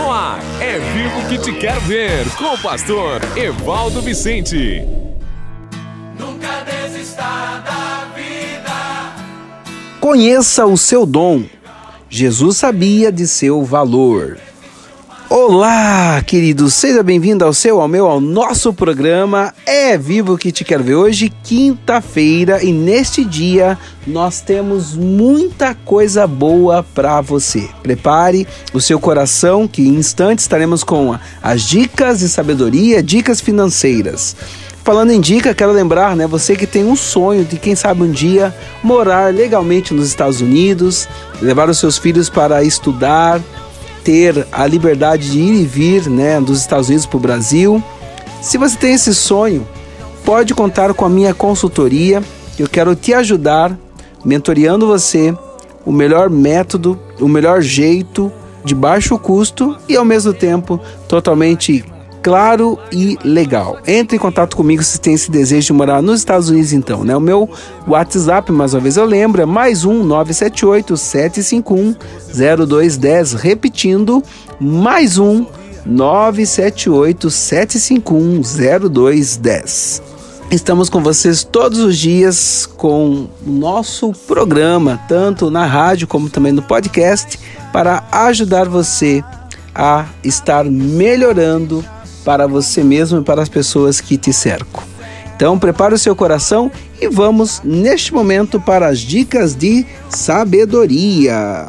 No ar, é vivo que te quero ver, com o pastor Evaldo Vicente. Nunca desista da vida. Conheça o seu dom. Jesus sabia de seu valor. Olá, queridos, seja bem-vindo ao seu, ao meu, ao nosso programa É Vivo que te quero ver hoje, quinta-feira, e neste dia nós temos muita coisa boa para você. Prepare o seu coração que em instantes estaremos com as dicas de sabedoria, dicas financeiras. Falando em dica, quero lembrar, né, você que tem um sonho de quem sabe um dia morar legalmente nos Estados Unidos, levar os seus filhos para estudar, ter a liberdade de ir e vir né, dos Estados Unidos para o Brasil. Se você tem esse sonho, pode contar com a minha consultoria. Eu quero te ajudar, mentoreando você, o melhor método, o melhor jeito, de baixo custo e ao mesmo tempo totalmente claro e legal. Entre em contato comigo se tem esse desejo de morar nos Estados Unidos então, né? O meu WhatsApp, mais uma vez eu lembro, é mais um 978 751 0210, repetindo, mais um 978 751 0210. Estamos com vocês todos os dias com o nosso programa, tanto na rádio como também no podcast, para ajudar você a estar melhorando para você mesmo e para as pessoas que te cercam. Então, prepare o seu coração e vamos neste momento para as dicas de sabedoria.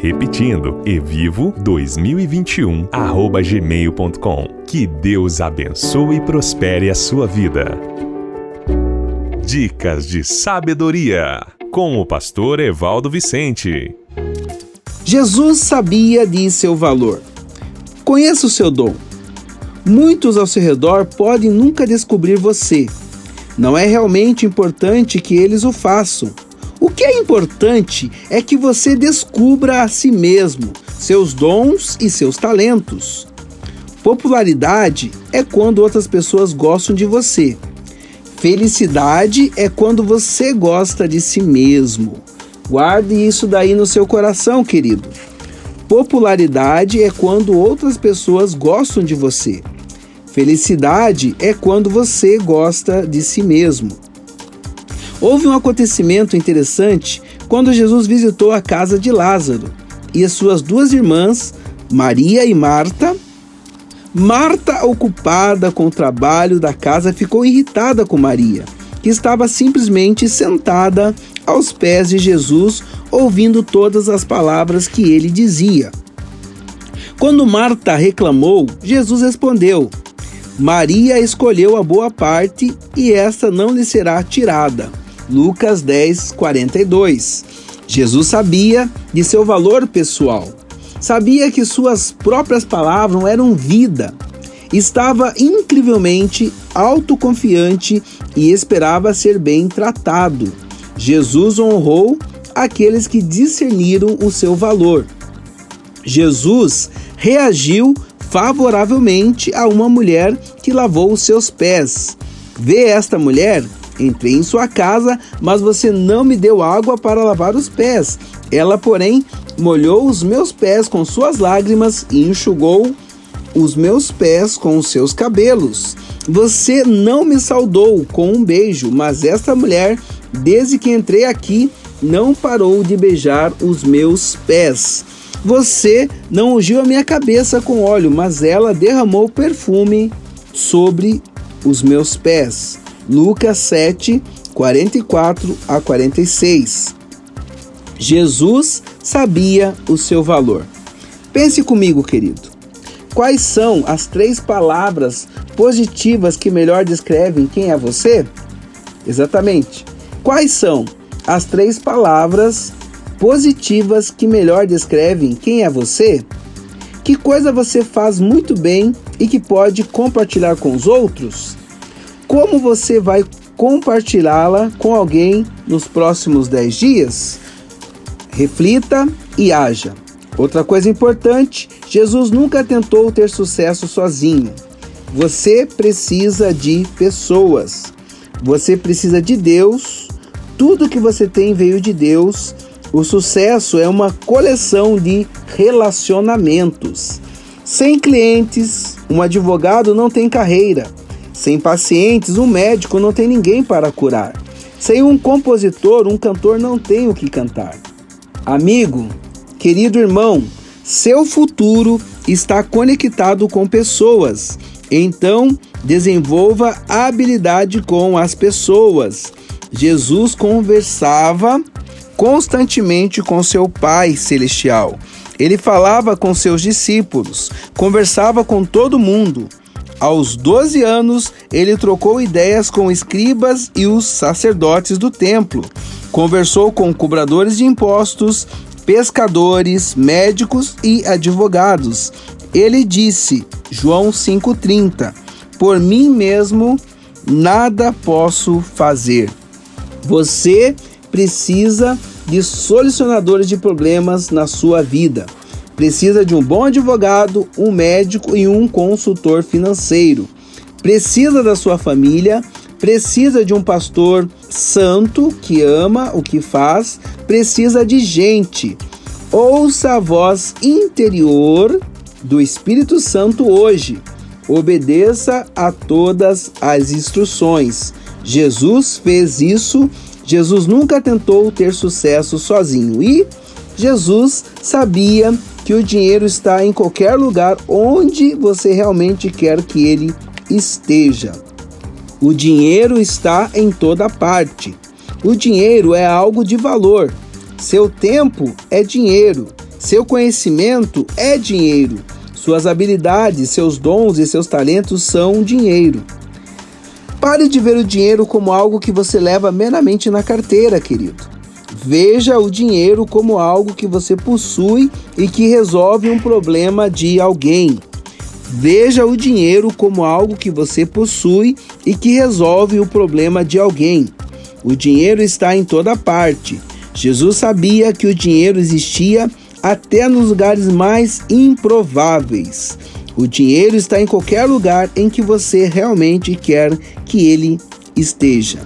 Repetindo, evivo2021@gmail.com. Que Deus abençoe e prospere a sua vida. Dicas de sabedoria com o pastor Evaldo Vicente. Jesus sabia de seu valor. Conheça o seu dom. Muitos ao seu redor podem nunca descobrir você. Não é realmente importante que eles o façam o que é importante é que você descubra a si mesmo, seus dons e seus talentos. Popularidade é quando outras pessoas gostam de você. Felicidade é quando você gosta de si mesmo. Guarde isso daí no seu coração, querido. Popularidade é quando outras pessoas gostam de você. Felicidade é quando você gosta de si mesmo. Houve um acontecimento interessante quando Jesus visitou a casa de Lázaro e as suas duas irmãs, Maria e Marta. Marta, ocupada com o trabalho da casa, ficou irritada com Maria, que estava simplesmente sentada aos pés de Jesus, ouvindo todas as palavras que ele dizia. Quando Marta reclamou, Jesus respondeu: Maria escolheu a boa parte e esta não lhe será tirada. Lucas 10, 42. Jesus sabia de seu valor pessoal. Sabia que suas próprias palavras eram vida. Estava incrivelmente autoconfiante e esperava ser bem tratado. Jesus honrou aqueles que discerniram o seu valor. Jesus reagiu favoravelmente a uma mulher que lavou os seus pés. Vê esta mulher Entrei em sua casa, mas você não me deu água para lavar os pés. Ela, porém, molhou os meus pés com suas lágrimas e enxugou os meus pés com os seus cabelos. Você não me saudou com um beijo, mas esta mulher, desde que entrei aqui, não parou de beijar os meus pés. Você não ungiu a minha cabeça com óleo, mas ela derramou perfume sobre os meus pés. Lucas 7, 44 a 46. Jesus sabia o seu valor. Pense comigo, querido. Quais são as três palavras positivas que melhor descrevem quem é você? Exatamente. Quais são as três palavras positivas que melhor descrevem quem é você? Que coisa você faz muito bem e que pode compartilhar com os outros? Como você vai compartilhá-la com alguém nos próximos 10 dias? Reflita e haja. Outra coisa importante: Jesus nunca tentou ter sucesso sozinho. Você precisa de pessoas. Você precisa de Deus. Tudo que você tem veio de Deus. O sucesso é uma coleção de relacionamentos. Sem clientes, um advogado não tem carreira. Sem pacientes, um médico não tem ninguém para curar. Sem um compositor, um cantor não tem o que cantar. Amigo, Querido irmão, seu futuro está conectado com pessoas. Então, desenvolva a habilidade com as pessoas. Jesus conversava constantemente com seu Pai Celestial. Ele falava com seus discípulos, conversava com todo mundo. Aos 12 anos, ele trocou ideias com escribas e os sacerdotes do templo. Conversou com cobradores de impostos pescadores, médicos e advogados. Ele disse, João 5,30: Por mim mesmo nada posso fazer. Você precisa de solucionadores de problemas na sua vida. Precisa de um bom advogado, um médico e um consultor financeiro. Precisa da sua família, precisa de um pastor santo que ama o que faz, precisa de gente. Ouça a voz interior do Espírito Santo hoje. Obedeça a todas as instruções. Jesus fez isso. Jesus nunca tentou ter sucesso sozinho e Jesus sabia que o dinheiro está em qualquer lugar onde você realmente quer que ele esteja. O dinheiro está em toda parte. O dinheiro é algo de valor. Seu tempo é dinheiro. Seu conhecimento é dinheiro. Suas habilidades, seus dons e seus talentos são dinheiro. Pare de ver o dinheiro como algo que você leva meramente na carteira, querido. Veja o dinheiro como algo que você possui e que resolve um problema de alguém. Veja o dinheiro como algo que você possui e que resolve o problema de alguém. O dinheiro está em toda parte. Jesus sabia que o dinheiro existia até nos lugares mais improváveis. O dinheiro está em qualquer lugar em que você realmente quer que ele esteja.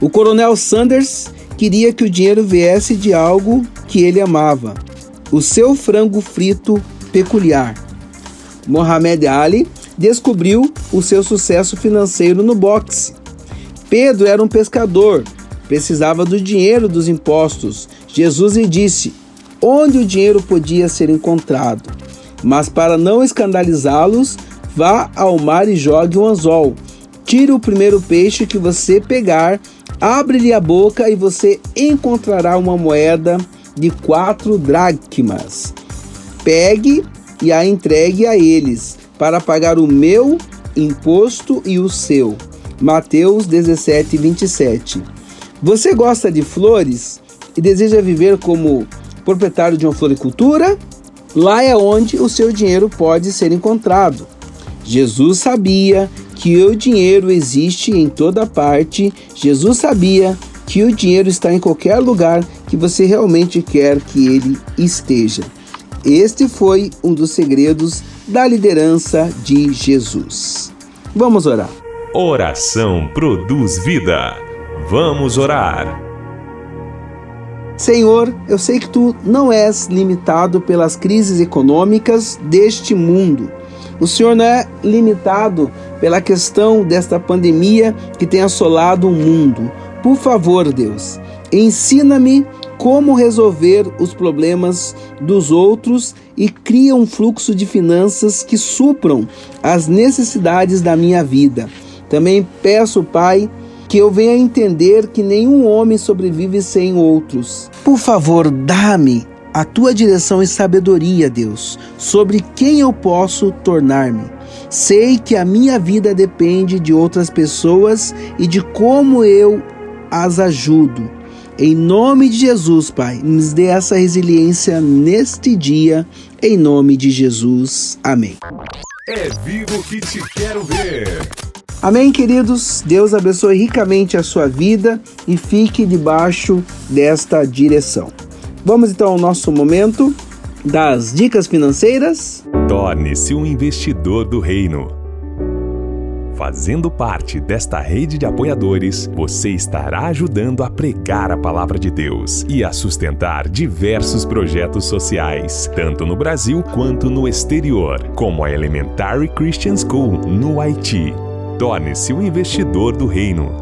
O coronel Sanders queria que o dinheiro viesse de algo que ele amava: o seu frango frito peculiar. Mohamed Ali descobriu o seu sucesso financeiro no boxe. Pedro era um pescador, precisava do dinheiro dos impostos. Jesus lhe disse onde o dinheiro podia ser encontrado. Mas para não escandalizá-los, vá ao mar e jogue um anzol. Tire o primeiro peixe que você pegar, abre-lhe a boca e você encontrará uma moeda de quatro dracmas. Pegue e a entregue a eles, para pagar o meu imposto e o seu. Mateus 17, 27. Você gosta de flores e deseja viver como proprietário de uma floricultura? Lá é onde o seu dinheiro pode ser encontrado. Jesus sabia que o dinheiro existe em toda parte. Jesus sabia que o dinheiro está em qualquer lugar que você realmente quer que ele esteja. Este foi um dos segredos da liderança de Jesus. Vamos orar. Oração produz vida. Vamos orar. Senhor, eu sei que tu não és limitado pelas crises econômicas deste mundo. O Senhor não é limitado pela questão desta pandemia que tem assolado o mundo. Por favor, Deus, ensina-me como resolver os problemas dos outros e cria um fluxo de finanças que supram as necessidades da minha vida. Também peço, Pai, que eu venha entender que nenhum homem sobrevive sem outros. Por favor, dá-me a tua direção e sabedoria, Deus, sobre quem eu posso tornar-me. Sei que a minha vida depende de outras pessoas e de como eu as ajudo. Em nome de Jesus, Pai, nos dê essa resiliência neste dia, em nome de Jesus. Amém. É vivo que te quero ver. Amém, queridos. Deus abençoe ricamente a sua vida e fique debaixo desta direção. Vamos então ao nosso momento das dicas financeiras. Torne-se um investidor do reino. Fazendo parte desta rede de apoiadores, você estará ajudando a pregar a palavra de Deus e a sustentar diversos projetos sociais, tanto no Brasil quanto no exterior, como a Elementary Christian School no Haiti. Torne-se um investidor do reino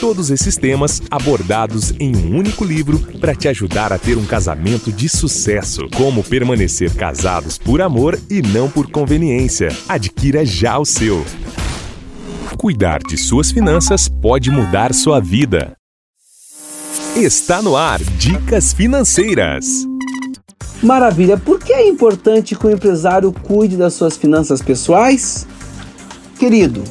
Todos esses temas abordados em um único livro para te ajudar a ter um casamento de sucesso. Como permanecer casados por amor e não por conveniência. Adquira já o seu. Cuidar de suas finanças pode mudar sua vida. Está no ar Dicas Financeiras. Maravilha! Por que é importante que o empresário cuide das suas finanças pessoais? Querido,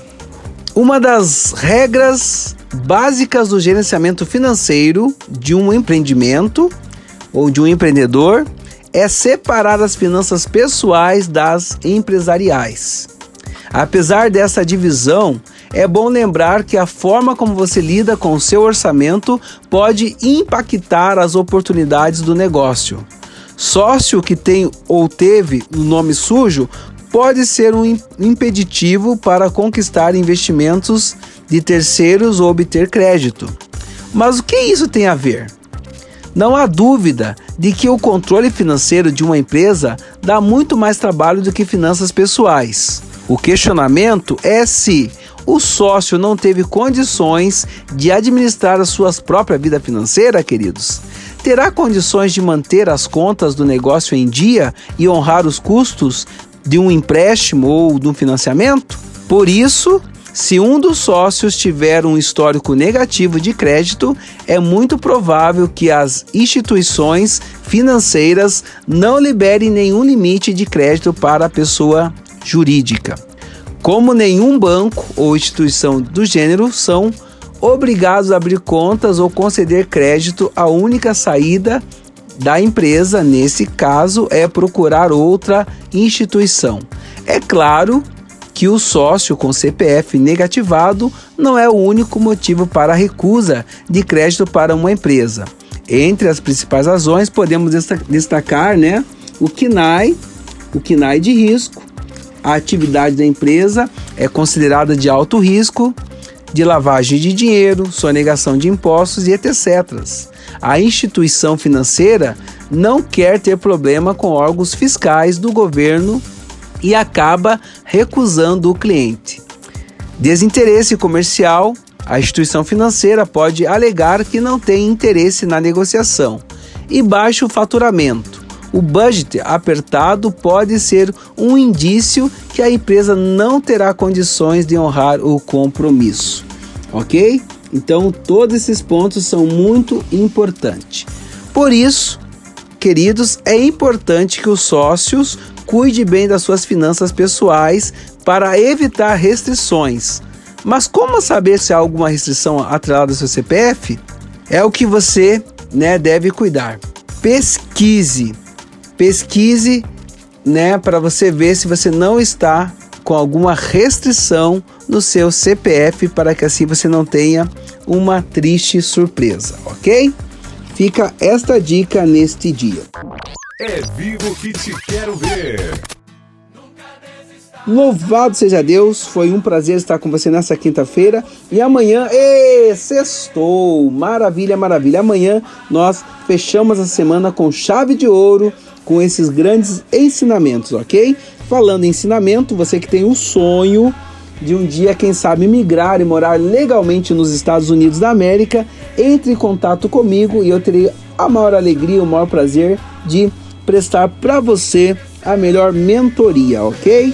uma das regras básicas do gerenciamento financeiro de um empreendimento ou de um empreendedor é separar as finanças pessoais das empresariais. Apesar dessa divisão, é bom lembrar que a forma como você lida com o seu orçamento pode impactar as oportunidades do negócio. Sócio que tem ou teve um nome sujo pode ser um impeditivo para conquistar investimentos de terceiros ou obter crédito. Mas o que isso tem a ver? Não há dúvida de que o controle financeiro de uma empresa dá muito mais trabalho do que finanças pessoais. O questionamento é se o sócio não teve condições de administrar a sua própria vida financeira, queridos? Terá condições de manter as contas do negócio em dia e honrar os custos de um empréstimo ou de um financiamento? Por isso, se um dos sócios tiver um histórico negativo de crédito, é muito provável que as instituições financeiras não liberem nenhum limite de crédito para a pessoa jurídica. Como nenhum banco ou instituição do gênero são obrigados a abrir contas ou conceder crédito, a única saída da empresa, nesse caso, é procurar outra instituição. É claro que o sócio com CPF negativado não é o único motivo para a recusa de crédito para uma empresa. Entre as principais razões, podemos destacar né, o KNAI, o KNAI de risco, a atividade da empresa é considerada de alto risco, de lavagem de dinheiro, sonegação de impostos e etc. A instituição financeira não quer ter problema com órgãos fiscais do governo e acaba recusando o cliente. Desinteresse comercial. A instituição financeira pode alegar que não tem interesse na negociação. E baixo faturamento. O budget apertado pode ser um indício que a empresa não terá condições de honrar o compromisso, ok? Então, todos esses pontos são muito importantes. Por isso, queridos, é importante que os sócios cuide bem das suas finanças pessoais para evitar restrições. Mas como saber se há alguma restrição atrelada ao seu CPF? É o que você né, deve cuidar. Pesquise pesquise, né, para você ver se você não está com alguma restrição no seu CPF para que assim você não tenha uma triste surpresa, ok? Fica esta dica neste dia. É vivo que te quero ver. Louvado seja Deus, foi um prazer estar com você nessa quinta-feira e amanhã, ê, sextou, maravilha, maravilha. Amanhã nós fechamos a semana com chave de ouro, com esses grandes ensinamentos, ok? Falando em ensinamento, você que tem o sonho de um dia, quem sabe, migrar e morar legalmente nos Estados Unidos da América, entre em contato comigo e eu terei a maior alegria, o maior prazer de prestar para você a melhor mentoria, ok?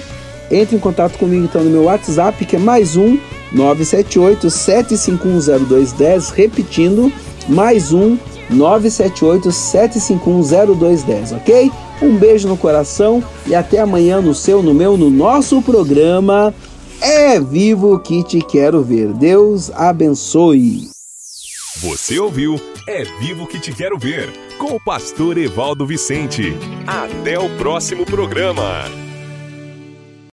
Entre em contato comigo então no meu WhatsApp, que é mais um 978 7510210, repetindo, mais um 978 7510210, ok? Um beijo no coração e até amanhã no seu, no meu, no nosso programa É Vivo que te quero ver. Deus abençoe. Você ouviu É Vivo que te quero ver com o pastor Evaldo Vicente. Até o próximo programa.